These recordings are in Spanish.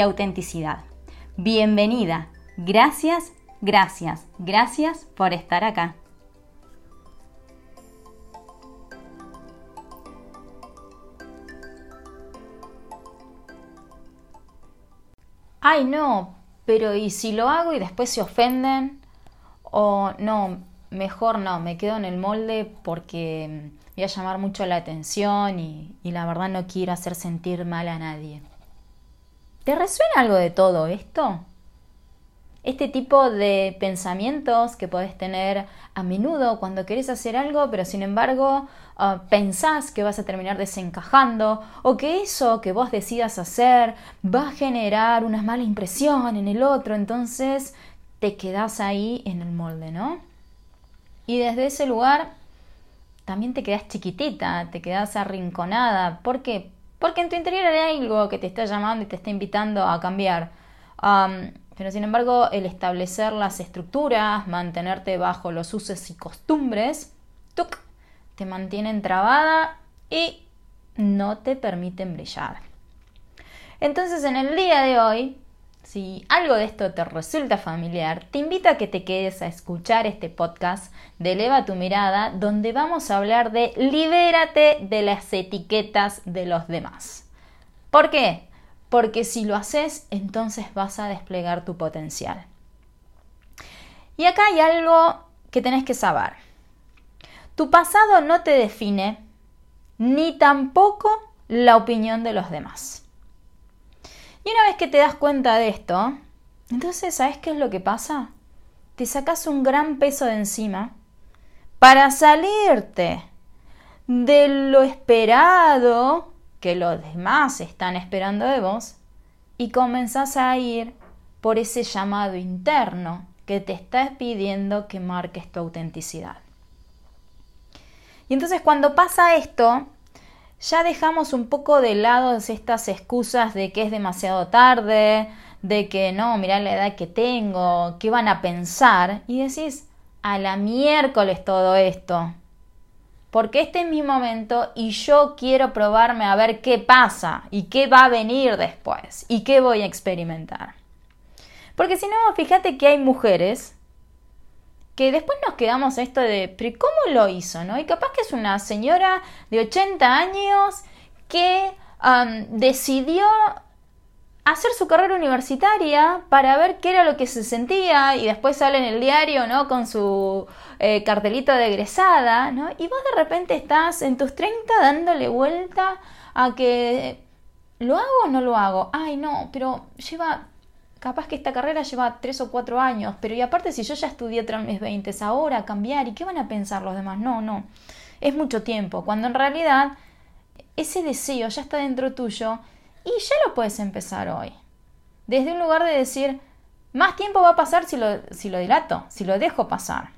autenticidad. Bienvenida. Gracias, gracias, gracias por estar acá. Ay, no, pero ¿y si lo hago y después se ofenden? O no, mejor no, me quedo en el molde porque voy a llamar mucho la atención y, y la verdad no quiero hacer sentir mal a nadie. ¿Te resuena algo de todo esto? Este tipo de pensamientos que podés tener a menudo cuando querés hacer algo, pero sin embargo ah, pensás que vas a terminar desencajando o que eso que vos decidas hacer va a generar una mala impresión en el otro, entonces te quedás ahí en el molde, ¿no? Y desde ese lugar también te quedás chiquitita, te quedás arrinconada. ¿Por qué? Porque en tu interior hay algo que te está llamando y te está invitando a cambiar. pero sin embargo, el establecer las estructuras, mantenerte bajo los usos y costumbres, te mantienen trabada y no te permiten brillar. Entonces, en el día de hoy, si algo de esto te resulta familiar, te invito a que te quedes a escuchar este podcast de Eleva tu mirada, donde vamos a hablar de libérate de las etiquetas de los demás. ¿Por qué? Porque si lo haces, entonces vas a desplegar tu potencial. Y acá hay algo que tenés que saber. Tu pasado no te define, ni tampoco la opinión de los demás. Y una vez que te das cuenta de esto, entonces, ¿sabes qué es lo que pasa? Te sacas un gran peso de encima para salirte de lo esperado que los demás están esperando de vos y comenzás a ir por ese llamado interno que te está pidiendo que marques tu autenticidad. Y entonces cuando pasa esto, ya dejamos un poco de lado estas excusas de que es demasiado tarde, de que no, mirá la edad que tengo, qué van a pensar, y decís, a la miércoles todo esto. Porque este es mi momento y yo quiero probarme a ver qué pasa y qué va a venir después y qué voy a experimentar. Porque si no, fíjate que hay mujeres que después nos quedamos a esto de, pero ¿cómo lo hizo? ¿no? Y capaz que es una señora de 80 años que decidió hacer su carrera universitaria para ver qué era lo que se sentía y después sale en el diario, ¿no? Con su eh, cartelito de egresada, ¿no? Y vos de repente estás en tus 30 dándole vuelta a que ¿lo hago o no lo hago? Ay, no, pero lleva capaz que esta carrera lleva tres o cuatro años, pero y aparte si yo ya estudié tras mis 20, ahora cambiar, ¿y qué van a pensar los demás? No, no, es mucho tiempo, cuando en realidad ese deseo ya está dentro tuyo y ya lo puedes empezar hoy. Desde un lugar de decir, más tiempo va a pasar si lo, si lo dilato, si lo dejo pasar.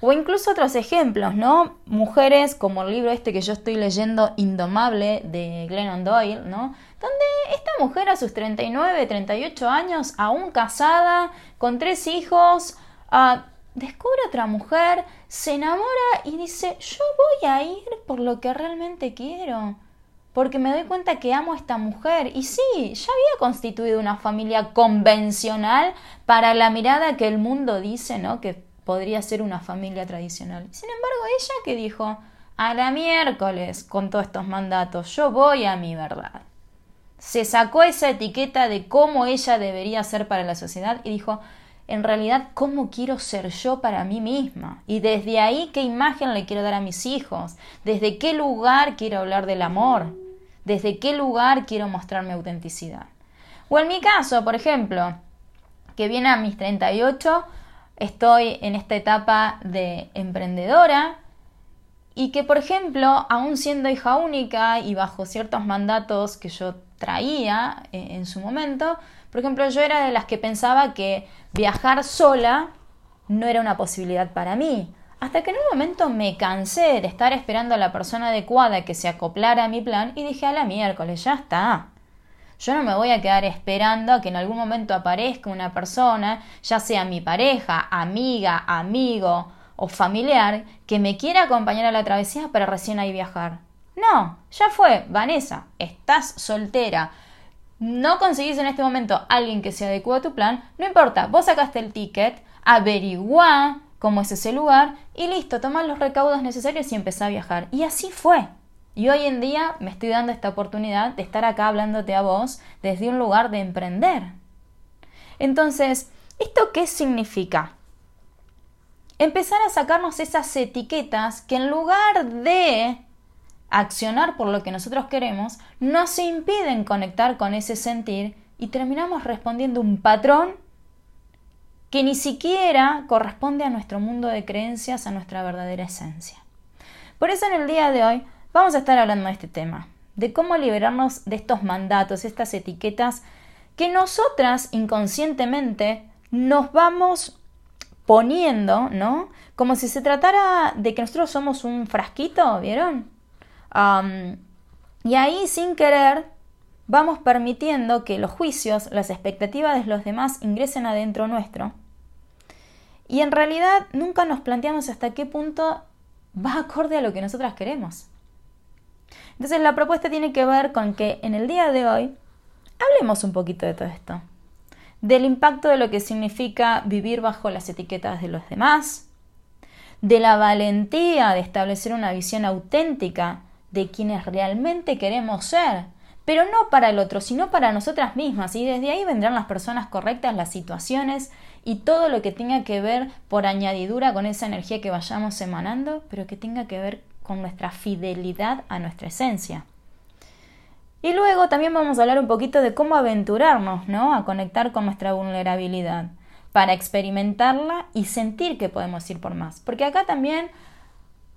O incluso otros ejemplos, ¿no? Mujeres como el libro este que yo estoy leyendo, Indomable, de Glennon Doyle, ¿no? Donde mujer a sus 39, 38 años, aún casada, con tres hijos, uh, descubre otra mujer, se enamora y dice, yo voy a ir por lo que realmente quiero. Porque me doy cuenta que amo a esta mujer. Y sí, ya había constituido una familia convencional para la mirada que el mundo dice, ¿no? Que podría ser una familia tradicional. Sin embargo, ella que dijo, a la miércoles con todos estos mandatos, yo voy a mi verdad. Se sacó esa etiqueta de cómo ella debería ser para la sociedad y dijo, en realidad, ¿cómo quiero ser yo para mí misma? Y desde ahí, ¿qué imagen le quiero dar a mis hijos? ¿Desde qué lugar quiero hablar del amor? ¿Desde qué lugar quiero mostrar mi autenticidad? O en mi caso, por ejemplo, que viene a mis 38, estoy en esta etapa de emprendedora y que, por ejemplo, aún siendo hija única y bajo ciertos mandatos que yo traía eh, en su momento. Por ejemplo, yo era de las que pensaba que viajar sola no era una posibilidad para mí. Hasta que en un momento me cansé de estar esperando a la persona adecuada que se acoplara a mi plan y dije a la miércoles, ya está. Yo no me voy a quedar esperando a que en algún momento aparezca una persona, ya sea mi pareja, amiga, amigo o familiar, que me quiera acompañar a la travesía para recién ahí viajar. No, ya fue, Vanessa, estás soltera. No conseguís en este momento alguien que se adecue a tu plan, no importa, vos sacaste el ticket, averigua cómo es ese lugar y listo, toma los recaudos necesarios y empezá a viajar. Y así fue. Y hoy en día me estoy dando esta oportunidad de estar acá hablándote a vos desde un lugar de emprender. Entonces, ¿esto qué significa? Empezar a sacarnos esas etiquetas que en lugar de accionar por lo que nosotros queremos, nos impiden conectar con ese sentir y terminamos respondiendo un patrón que ni siquiera corresponde a nuestro mundo de creencias, a nuestra verdadera esencia. Por eso en el día de hoy vamos a estar hablando de este tema, de cómo liberarnos de estos mandatos, estas etiquetas que nosotras inconscientemente nos vamos poniendo, ¿no? Como si se tratara de que nosotros somos un frasquito, ¿vieron? Y ahí sin querer vamos permitiendo que los juicios, las expectativas de los demás ingresen adentro nuestro. Y en realidad nunca nos planteamos hasta qué punto va acorde a lo que nosotras queremos. Entonces la propuesta tiene que ver con que en el día de hoy hablemos un poquito de todo esto. Del impacto de lo que significa vivir bajo las etiquetas de los demás, de la valentía de establecer una visión auténtica de quienes realmente queremos ser, pero no para el otro, sino para nosotras mismas. Y desde ahí vendrán las personas correctas, las situaciones y todo lo que tenga que ver por añadidura con esa energía que vayamos emanando, pero que tenga que ver con nuestra fidelidad a nuestra esencia. Y luego también vamos a hablar un poquito de cómo aventurarnos, ¿no? A conectar con nuestra vulnerabilidad para experimentarla y sentir que podemos ir por más. Porque acá también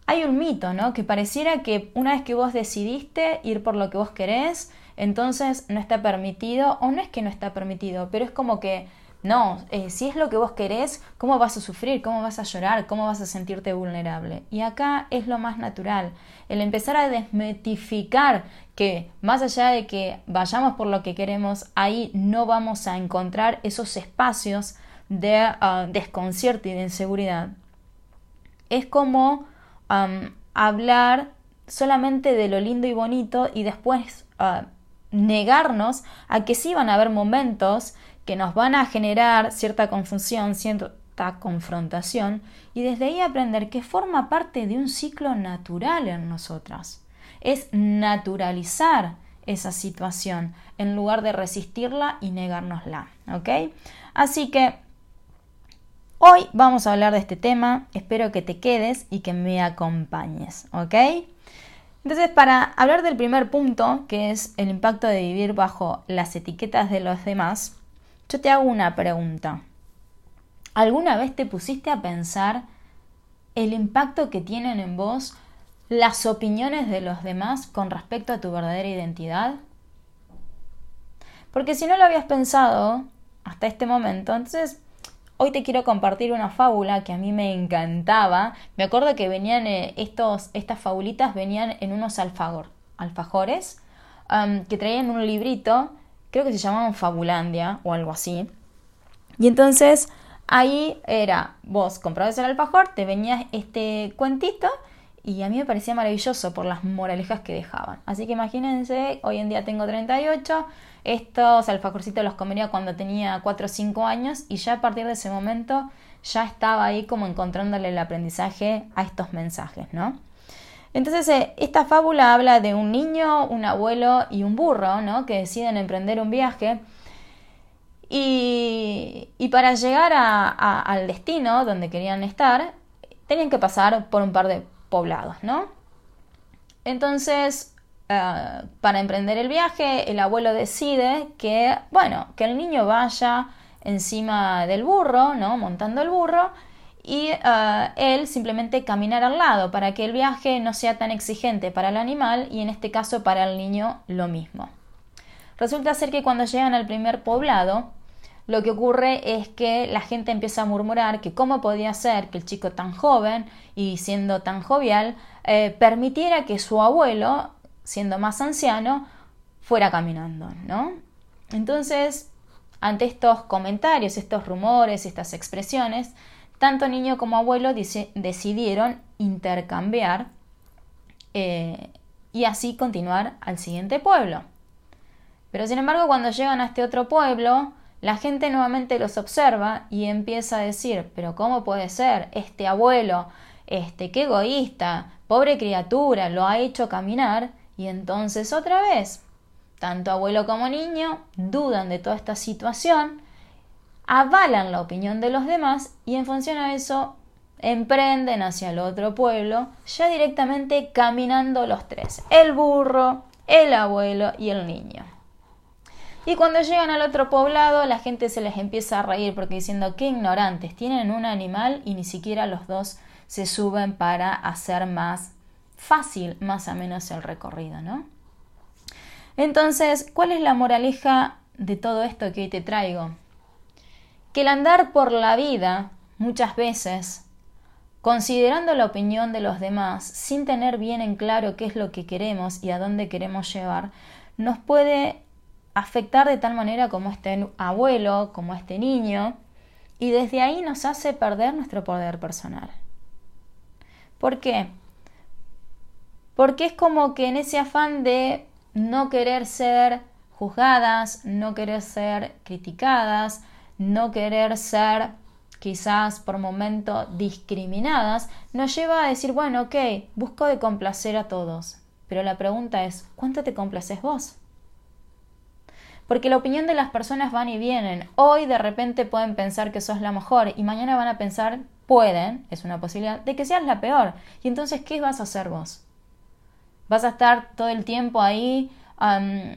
hay un mito, ¿no? Que pareciera que una vez que vos decidiste ir por lo que vos querés, entonces no está permitido, o no es que no está permitido, pero es como que no, eh, si es lo que vos querés, ¿cómo vas a sufrir? ¿Cómo vas a llorar? ¿Cómo vas a sentirte vulnerable? Y acá es lo más natural, el empezar a desmetificar que más allá de que vayamos por lo que queremos, ahí no vamos a encontrar esos espacios de ah, desconcierto y de inseguridad. Es como hablar solamente de lo lindo y bonito y después ah, negarnos a que sí van a haber momentos que nos van a generar cierta confusión, cierta confrontación y desde ahí aprender que forma parte de un ciclo natural en nosotras. Es naturalizar esa situación en lugar de resistirla y negárnosla. ¿Ok? Así que Hoy vamos a hablar de este tema, espero que te quedes y que me acompañes, ¿ok? Entonces, para hablar del primer punto, que es el impacto de vivir bajo las etiquetas de los demás, yo te hago una pregunta. ¿Alguna vez te pusiste a pensar el impacto que tienen en vos las opiniones de los demás con respecto a tu verdadera identidad? Porque si no lo habías pensado hasta este momento, entonces Hoy te quiero compartir una fábula que a mí me encantaba. Me acuerdo que venían eh, estos, estas fabulitas venían en unos alfajores que traían un librito, creo que se llamaban Fabulandia o algo así. Y entonces ahí era, vos comprabas el alfajor, te venías este cuentito y a mí me parecía maravilloso por las moralejas que dejaban. Así que imagínense, hoy en día tengo 38, estos alfajorcitos los comería cuando tenía 4 o 5 años y ya a partir de ese momento ya estaba ahí como encontrándole el aprendizaje a estos mensajes, ¿no? Entonces, eh, esta fábula habla de un niño, un abuelo y un burro, ¿no? Que deciden emprender un viaje. Y, para llegar al destino donde querían estar, tenían que pasar por un par de poblados, ¿no? Entonces, eh, para emprender el viaje, el abuelo decide que, bueno, que el niño vaya encima del burro, ¿no? Montando el burro, y eh, él simplemente caminar al lado para que el viaje no sea tan exigente para el animal y en este caso para el niño lo mismo. Resulta ser que cuando llegan al primer poblado, lo que ocurre es que la gente empieza a murmurar que cómo podía ser que el chico tan joven y siendo tan jovial eh, permitiera que su abuelo, siendo más anciano, fuera caminando, ¿no? Entonces, ante estos comentarios, estos rumores, estas expresiones, tanto niño como abuelo decidieron intercambiar eh, y así continuar al siguiente pueblo. Pero sin embargo, cuando llegan a este otro pueblo, la gente nuevamente los observa y empieza a decir, pero ¿cómo puede ser? Este abuelo, este, qué egoísta, pobre criatura, lo ha hecho caminar y entonces otra vez, tanto abuelo como niño dudan de toda esta situación, avalan la opinión de los demás y en función a eso emprenden hacia el otro pueblo, ya directamente caminando los tres, el burro, el abuelo y el niño. Y cuando llegan al otro poblado, la gente se les empieza a reír porque diciendo qué ignorantes, tienen un animal y ni siquiera los dos se suben para hacer más fácil, más o menos el recorrido, ¿no? Entonces, ¿cuál es la moraleja de todo esto que hoy te traigo? Que el andar por la vida, muchas veces, considerando la opinión de los demás, sin tener bien en claro qué es lo que queremos y a dónde queremos llevar, nos puede afectar de tal manera como este abuelo, como este niño, y desde ahí nos hace perder nuestro poder personal. ¿Por qué? Porque es como que en ese afán de no querer ser juzgadas, no querer ser criticadas, no querer ser quizás por momento discriminadas, nos lleva a decir, bueno, ok, busco de complacer a todos. Pero la pregunta es, ¿cuánto te complaces vos? Porque la opinión de las personas van y vienen. Hoy de repente pueden pensar que sos la mejor y mañana van a pensar, pueden, es una posibilidad, de que seas la peor. Y entonces, ¿qué vas a hacer vos? ¿Vas a estar todo el tiempo ahí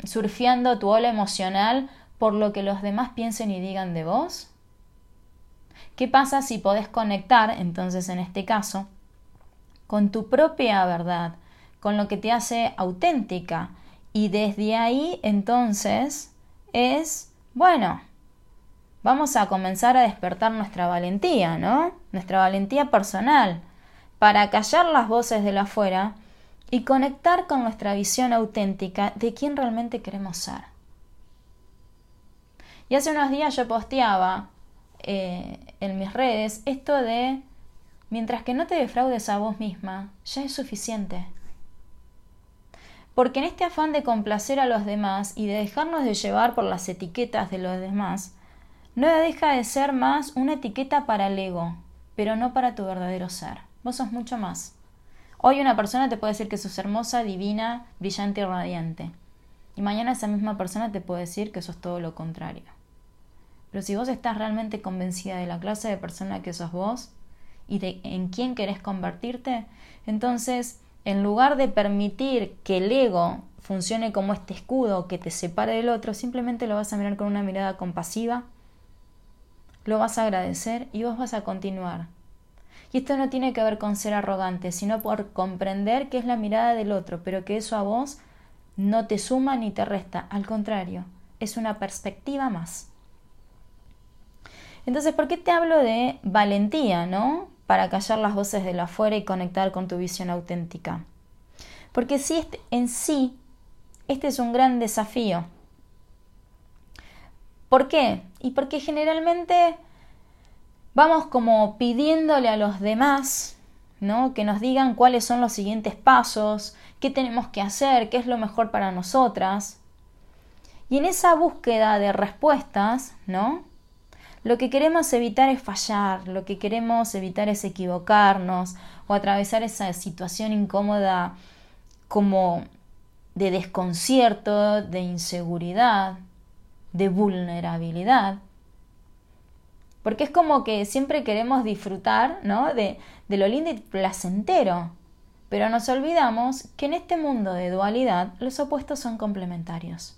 surfeando tu ola emocional por lo que los demás piensen y digan de vos? ¿Qué pasa si podés conectar, entonces en este caso, con tu propia verdad, con lo que te hace auténtica? Y desde ahí entonces es, bueno, vamos a comenzar a despertar nuestra valentía, ¿no? Nuestra valentía personal, para callar las voces de la afuera y conectar con nuestra visión auténtica de quién realmente queremos ser. Y hace unos días yo posteaba eh, en mis redes esto de, mientras que no te defraudes a vos misma, ya es suficiente. Porque en este afán de complacer a los demás y de dejarnos de llevar por las etiquetas de los demás, no deja de ser más una etiqueta para el ego, pero no para tu verdadero ser. Vos sos mucho más. Hoy una persona te puede decir que sos hermosa, divina, brillante y radiante. Y mañana esa misma persona te puede decir que sos todo lo contrario. Pero si vos estás realmente convencida de la clase de persona que sos vos y de en quién querés convertirte, entonces en lugar de permitir que el ego funcione como este escudo que te separe del otro, simplemente lo vas a mirar con una mirada compasiva, lo vas a agradecer y vos vas a continuar. Y esto no tiene que ver con ser arrogante, sino por comprender que es la mirada del otro, pero que eso a vos no te suma ni te resta, al contrario, es una perspectiva más. Entonces, ¿por qué te hablo de valentía, no? Para callar las voces de la afuera y conectar con tu visión auténtica. Porque si este, en sí, este es un gran desafío. ¿Por qué? Y porque generalmente vamos como pidiéndole a los demás, ¿no? Que nos digan cuáles son los siguientes pasos, qué tenemos que hacer, qué es lo mejor para nosotras. Y en esa búsqueda de respuestas, ¿no? Lo que queremos evitar es fallar, lo que queremos evitar es equivocarnos o atravesar esa situación incómoda como de desconcierto, de inseguridad, de vulnerabilidad. Porque es como que siempre queremos disfrutar ¿no? de, de lo lindo y placentero, pero nos olvidamos que en este mundo de dualidad los opuestos son complementarios.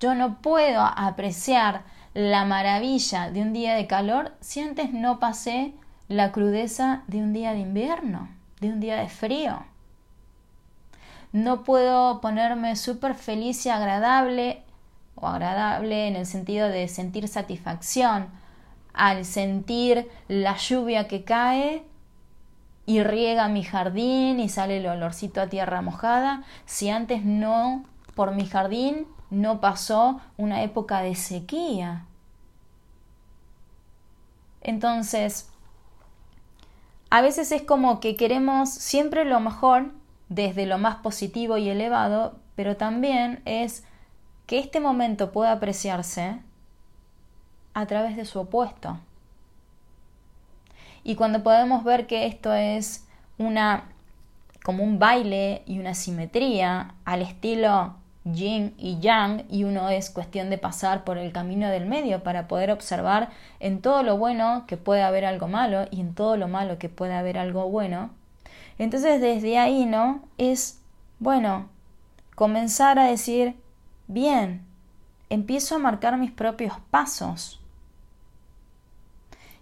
Yo no puedo apreciar la maravilla de un día de calor si antes no pasé la crudeza de un día de invierno, de un día de frío. no puedo ponerme súper feliz y agradable, o agradable en el sentido de sentir satisfacción al sentir la lluvia que cae y riega mi jardín y sale el olorcito a tierra mojada, si antes no, por mi jardín no pasó una época de sequía. Entonces, a veces es como que queremos siempre lo mejor desde lo más positivo y elevado, pero también es que este momento pueda apreciarse a través de su opuesto. Y cuando podemos ver que esto es una como un baile y una simetría al estilo yin y yang y uno es cuestión de pasar por el camino del medio para poder observar en todo lo bueno que puede haber algo malo y en todo lo malo que puede haber algo bueno. Entonces desde ahí, ¿no? Es, bueno, comenzar a decir, bien, empiezo a marcar mis propios pasos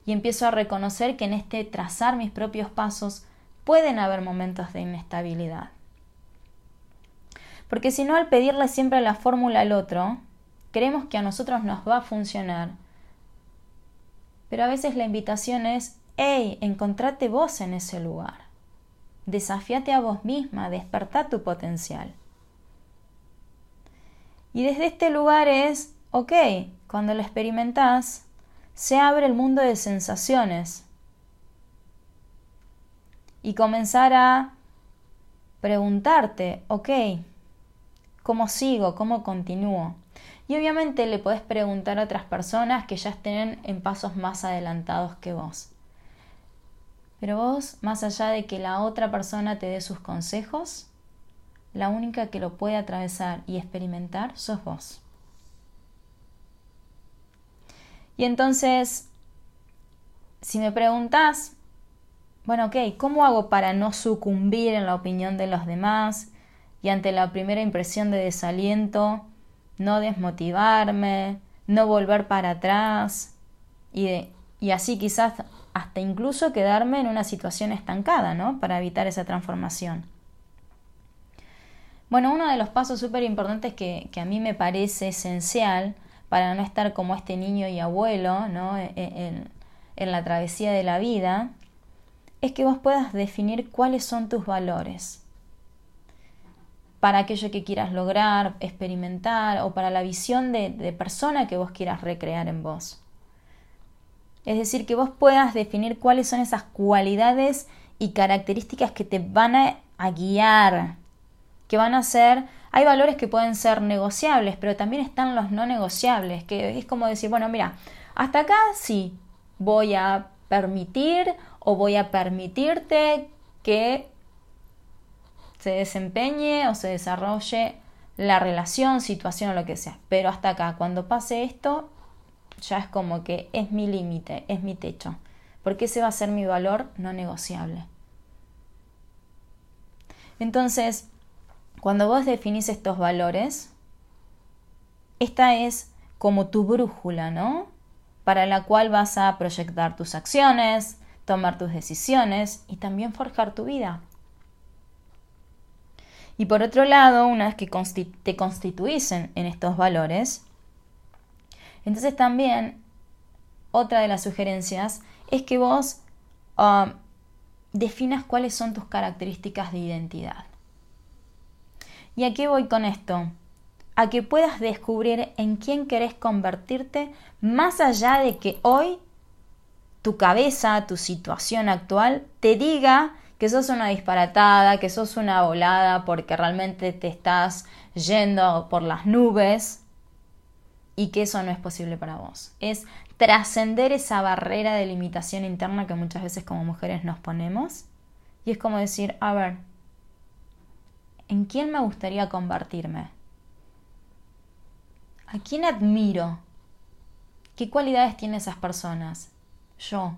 y empiezo a reconocer que en este trazar mis propios pasos pueden haber momentos de inestabilidad. Porque si no, al pedirle siempre la fórmula al otro, creemos que a nosotros nos va a funcionar. Pero a veces la invitación es, hey, encontrate vos en ese lugar. Desafíate a vos misma, despertá tu potencial. Y desde este lugar es, ok, cuando lo experimentás, se abre el mundo de sensaciones y comenzar a preguntarte, ok, ¿cómo sigo? ¿Cómo continúo? Y obviamente le puedes preguntar a otras personas que ya estén en pasos más adelantados que vos. Pero vos, más allá de que la otra persona te dé sus consejos, la única que lo puede atravesar y experimentar sos vos. Y entonces, si me preguntas, bueno, ok, ¿cómo hago para no sucumbir en la opinión de los demás y ante la primera impresión de desaliento, no desmotivarme, no volver para atrás y, y así quizás hasta incluso quedarme en una situación estancada, ¿no? Para evitar esa transformación. Bueno, uno de los pasos súper importantes que, que a mí me parece esencial para no estar como este niño y abuelo ¿no? E, e, en, en la travesía de la vida, es que vos puedas definir cuáles son tus valores para aquello que quieras lograr, experimentar o para la visión de, persona que vos quieras recrear en vos. Es decir, que vos puedas definir cuáles son esas cualidades y características que te van a, a guiar, que van a ser hay valores que pueden ser negociables, pero también están los no negociables, que es como decir, bueno, mira, hasta acá sí voy a permitir o voy a permitirte que se desempeñe o se desarrolle la relación, situación o lo que sea. Pero hasta acá, cuando pase esto, ya es como que es mi límite, es mi techo, porque ese va a ser mi valor no negociable. Entonces, cuando vos definís estos valores, esta es como tu brújula, ¿no? Para la cual vas a proyectar tus acciones, tomar tus decisiones y también forjar tu vida. Y por otro lado, una vez que te constituís en estos valores, entonces también otra de las sugerencias es que vos ah, definas cuáles son tus características de identidad. ¿Y a qué voy con esto? A que puedas descubrir en quién querés convertirte más allá de que hoy tu cabeza, tu situación actual, te diga que sos una disparatada, que sos una volada porque realmente te estás yendo por las nubes y que eso no es posible para vos. Es trascender esa barrera de limitación interna que muchas veces como mujeres nos ponemos y es como decir, a ver, ¿En quién me gustaría convertirme? ¿A quién admiro? ¿Qué cualidades tienen esas personas? Yo,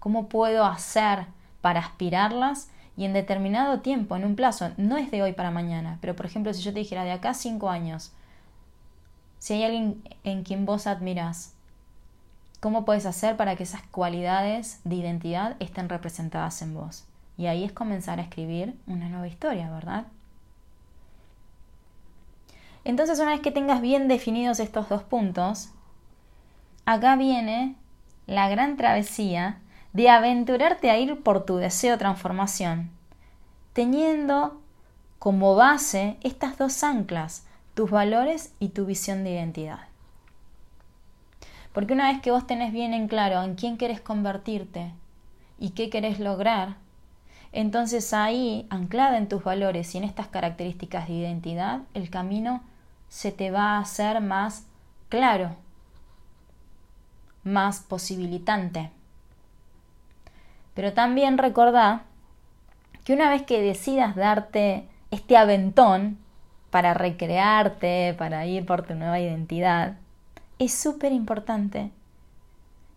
¿cómo puedo hacer para aspirarlas? Y en determinado tiempo, en un plazo, no es de hoy para mañana, pero por ejemplo, si yo te dijera de acá cinco años, si hay alguien en quien vos admirás, ¿cómo puedes hacer para que esas cualidades de identidad estén representadas en vos? Y ahí es comenzar a escribir una nueva historia, ¿verdad? Entonces una vez que tengas bien definidos estos dos puntos, acá viene la gran travesía de aventurarte a ir por tu deseo de transformación, teniendo como base estas dos anclas, tus valores y tu visión de identidad. Porque una vez que vos tenés bien en claro en quién querés convertirte y qué querés lograr, entonces ahí, anclada en tus valores y en estas características de identidad, el camino se te va a hacer más claro, más posibilitante. Pero también recordá que una vez que decidas darte este aventón para recrearte, para ir por tu nueva identidad, es súper importante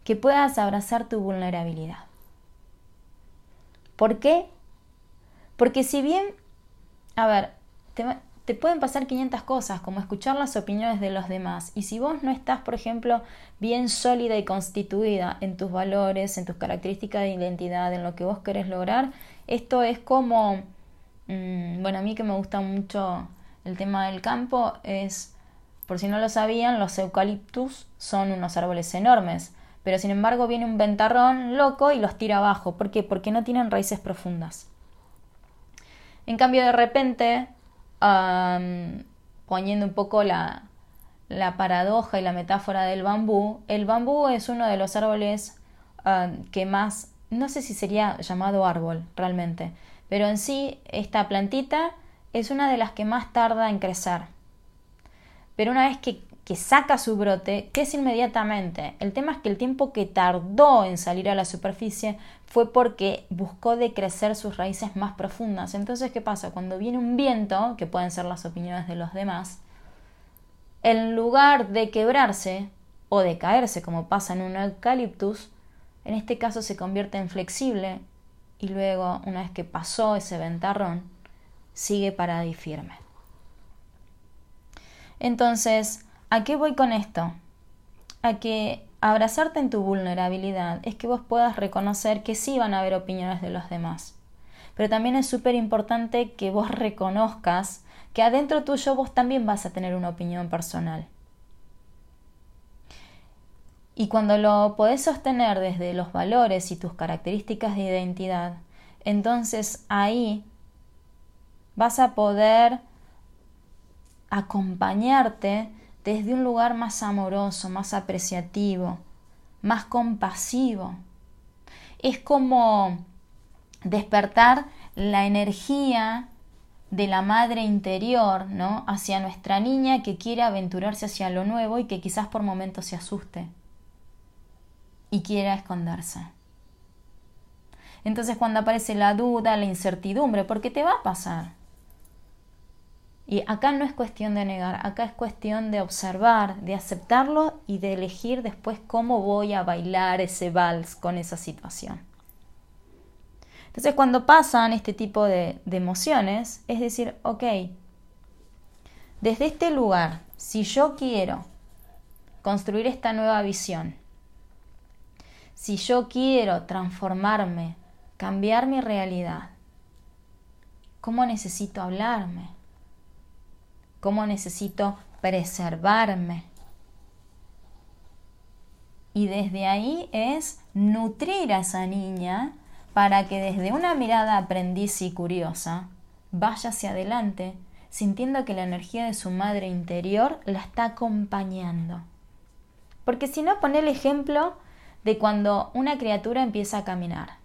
que puedas abrazar tu vulnerabilidad. ¿Por qué? Porque si bien, a ver, te, pueden pasar 500 cosas, como escuchar las opiniones de los demás, y si vos no estás, por ejemplo, bien sólida y constituida en tus valores, en tus características de identidad, en lo que vos querés lograr, esto es como, mm, bueno, a mí que me gusta mucho el tema del campo, es por si no lo sabían, los eucaliptus son unos árboles enormes, pero sin embargo viene un ventarrón loco y los tira abajo. ¿Por qué? Porque no tienen raíces profundas. En cambio, de repente, poniendo un poco la, la, paradoja y la metáfora del bambú, el bambú es uno de los árboles que más, no sé si sería llamado árbol realmente, pero en sí esta plantita es una de las que más tarda en crecer. Pero una vez que, saca su brote, ¿qué es inmediatamente? El tema es que el tiempo que tardó en salir a la superficie fue porque buscó decrecer sus raíces más profundas. Entonces, ¿qué pasa? Cuando viene un viento, que pueden ser las opiniones de los demás, en lugar de quebrarse o de caerse, como pasa en un eucaliptus, en este caso se convierte en flexible y luego, una vez que pasó ese ventarrón, sigue parada y firme. Entonces, ¿a qué voy con esto? A que abrazarte en tu vulnerabilidad es que vos puedas reconocer que sí van a haber opiniones de los demás. Pero también es súper importante que vos reconozcas que adentro tuyo vos también vas a tener una opinión personal. Y cuando lo podés sostener desde los valores y tus características de identidad, entonces ahí vas a poder acompañarte desde un lugar más amoroso, más apreciativo, más compasivo. Es como despertar la energía de la madre interior, ¿no? hacia nuestra niña que quiere aventurarse hacia lo nuevo y que quizás por momentos se asuste y quiera esconderse. Entonces cuando aparece la duda, la incertidumbre, porque te va a pasar, y acá no es cuestión de negar, acá es cuestión de observar, de aceptarlo y de elegir después cómo voy a bailar ese vals con esa situación. Entonces cuando pasan este tipo de, emociones, es decir, ok, desde este lugar, si yo quiero construir esta nueva visión, si yo quiero transformarme, cambiar mi realidad, ¿cómo necesito hablarme? Cómo necesito preservarme. Y desde ahí es nutrir a esa niña para que desde una mirada aprendiz y curiosa vaya hacia adelante, sintiendo que la energía de su madre interior la está acompañando. Porque si no, pone el ejemplo de cuando una criatura empieza a caminar.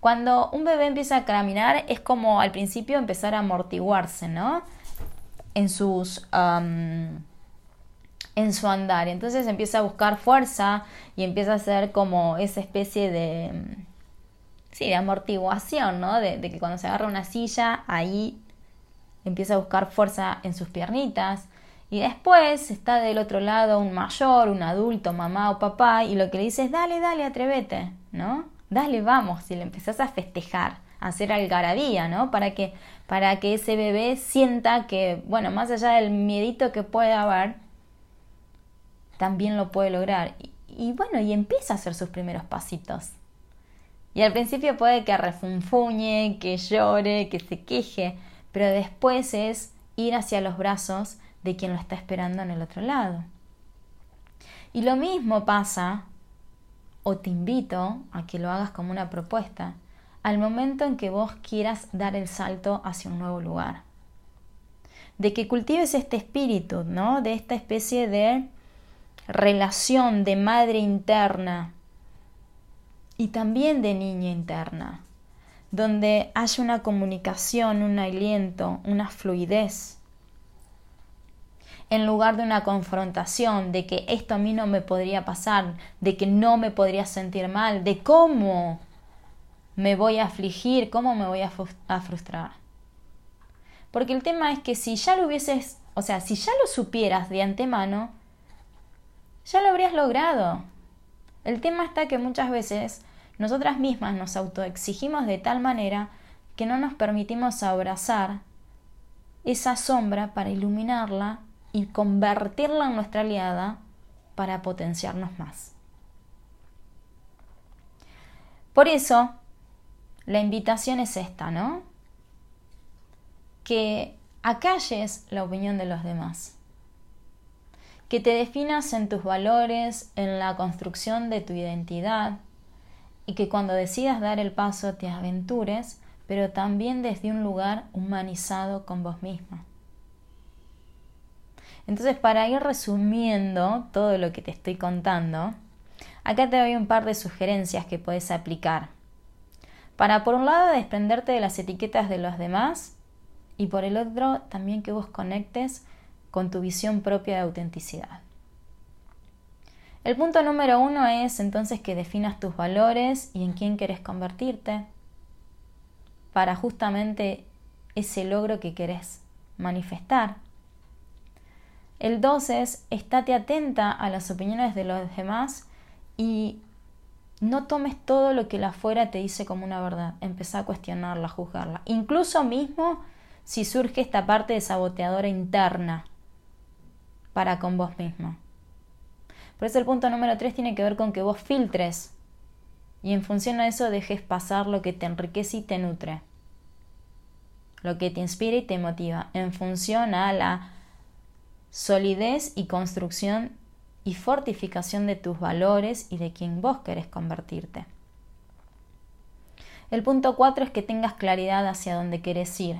Cuando un bebé empieza a caminar es como al principio empezar a amortiguarse, ¿no? En sus... en su andar. Entonces empieza a buscar fuerza y empieza a hacer como esa especie de... Sí, de amortiguación, ¿no? De, de que cuando se agarra una silla, ahí empieza a buscar fuerza en sus piernitas. Y después está del otro lado un mayor, un adulto, mamá o papá, y lo que le dice es, dale, dale, atrévete, ¿no? Dale, vamos, y le empezás a festejar, a hacer algarabía, ¿no? Para que, para que ese bebé sienta que, bueno, más allá del miedito que puede haber, también lo puede lograr. Y, bueno, y empieza a hacer sus primeros pasitos. Y al principio puede que refunfuñe, que llore, que se queje, pero después es ir hacia los brazos de quien lo está esperando en el otro lado. Y lo mismo pasa, o te invito a que lo hagas como una propuesta, al momento en que vos quieras dar el salto hacia un nuevo lugar. De que cultives este espíritu, ¿no? De esta especie de relación de madre interna y también de niña interna, donde haya una comunicación, un aliento, una fluidez, en lugar de una confrontación, de que esto a mí no me podría pasar, de que no me podría sentir mal, de cómo me voy a afligir, cómo me voy a, frustrar. Porque el tema es que si ya lo hubieses, o sea, si ya lo supieras de antemano, ya lo habrías logrado. El tema está que muchas veces nosotras mismas nos autoexigimos de tal manera que no nos permitimos abrazar esa sombra para iluminarla y convertirla en nuestra aliada para potenciarnos más. Por eso, la invitación es esta, ¿no? Que acalles la opinión de los demás. Que te definas en tus valores, en la construcción de tu identidad, y que cuando decidas dar el paso te aventures, pero también desde un lugar humanizado con vos misma. Entonces, para ir resumiendo todo lo que te estoy contando, acá te doy un par de sugerencias que puedes aplicar. Para, por un lado, desprenderte de las etiquetas de los demás y por el otro, también que vos conectes con tu visión propia de autenticidad. El punto número uno es entonces que definas tus valores y en quién querés convertirte para justamente ese logro que querés manifestar. El dos es estate atenta a las opiniones de los demás y no tomes todo lo que la afuera te dice como una verdad. Empezá a cuestionarla, a juzgarla. Incluso mismo si surge esta parte de saboteadora interna para con vos mismo. Por eso el punto número 3 tiene que ver con que vos filtres y en función a eso dejes pasar lo que te enriquece y te nutre, lo que te inspira y te motiva, en función a la solidez y construcción y fortificación de tus valores y de quien vos querés convertirte. El punto 4 es que tengas claridad hacia dónde querés ir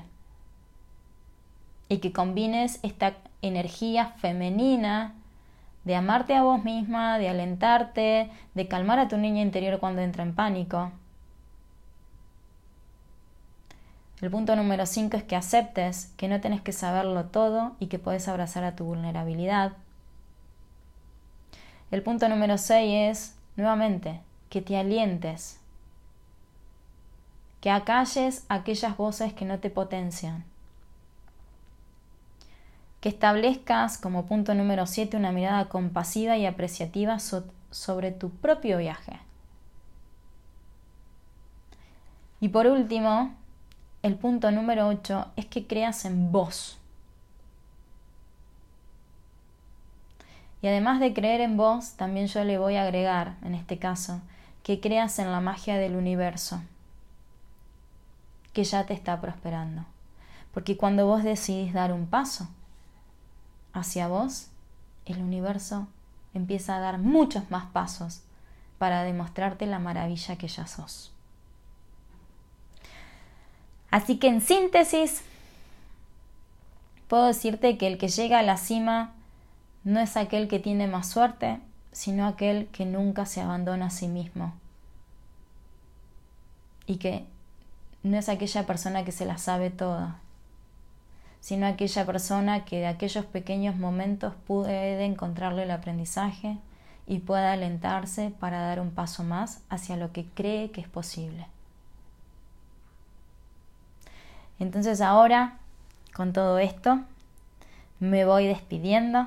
y que combines esta energía femenina de amarte a vos misma, de alentarte, de calmar a tu niña interior cuando entra en pánico. El punto número 5 es que aceptes que no tenés que saberlo todo y que puedes abrazar a tu vulnerabilidad. El punto número 6 es, nuevamente, que te alientes, que acalles aquellas voces que no te potencian que establezcas como punto número 7 una mirada compasiva y apreciativa sobre tu propio viaje. Y por último, el punto número 8 es que creas en vos. Y además de creer en vos, también yo le voy a agregar, en este caso, que creas en la magia del universo, que ya te está prosperando. Porque cuando vos decidís dar un paso, hacia vos, el universo empieza a dar muchos más pasos para demostrarte la maravilla que ya sos. Así que en síntesis, puedo decirte que el que llega a la cima no es aquel que tiene más suerte, sino aquel que nunca se abandona a sí mismo. Y que no es aquella persona que se la sabe toda, sino aquella persona que de aquellos pequeños momentos puede encontrarle el aprendizaje y pueda alentarse para dar un paso más hacia lo que cree que es posible. Entonces ahora, con todo esto, me voy despidiendo.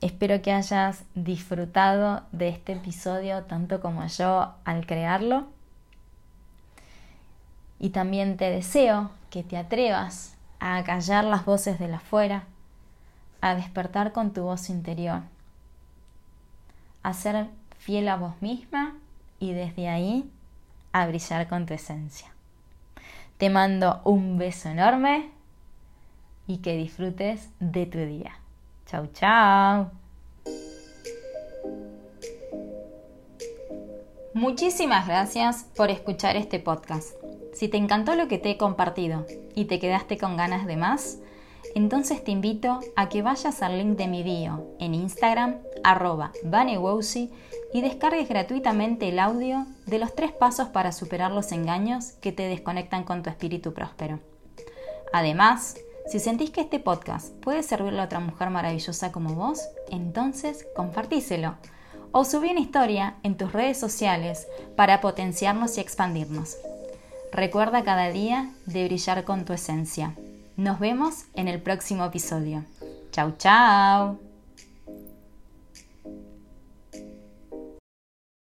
Espero que hayas disfrutado de este episodio tanto como yo al crearlo. Y también te deseo que te atrevas a callar las voces de la afuera, a despertar con tu voz interior, a ser fiel a vos misma y desde ahí a brillar con tu esencia. Te mando un beso enorme y que disfrutes de tu día. Chau, chau. Muchísimas gracias por escuchar este podcast. Si te encantó lo que te he compartido y te quedaste con ganas de más, entonces te invito a que vayas al link de mi bio en Instagram, arroba y descargues gratuitamente el audio de los tres pasos para superar los engaños que te desconectan con tu espíritu próspero. Además, si sentís que este podcast puede servirle a otra mujer maravillosa como vos, entonces compartíselo o subí una historia en tus redes sociales para potenciarnos y expandirnos. Recuerda cada día de brillar con tu esencia. Nos vemos en el próximo episodio. Chau, chau.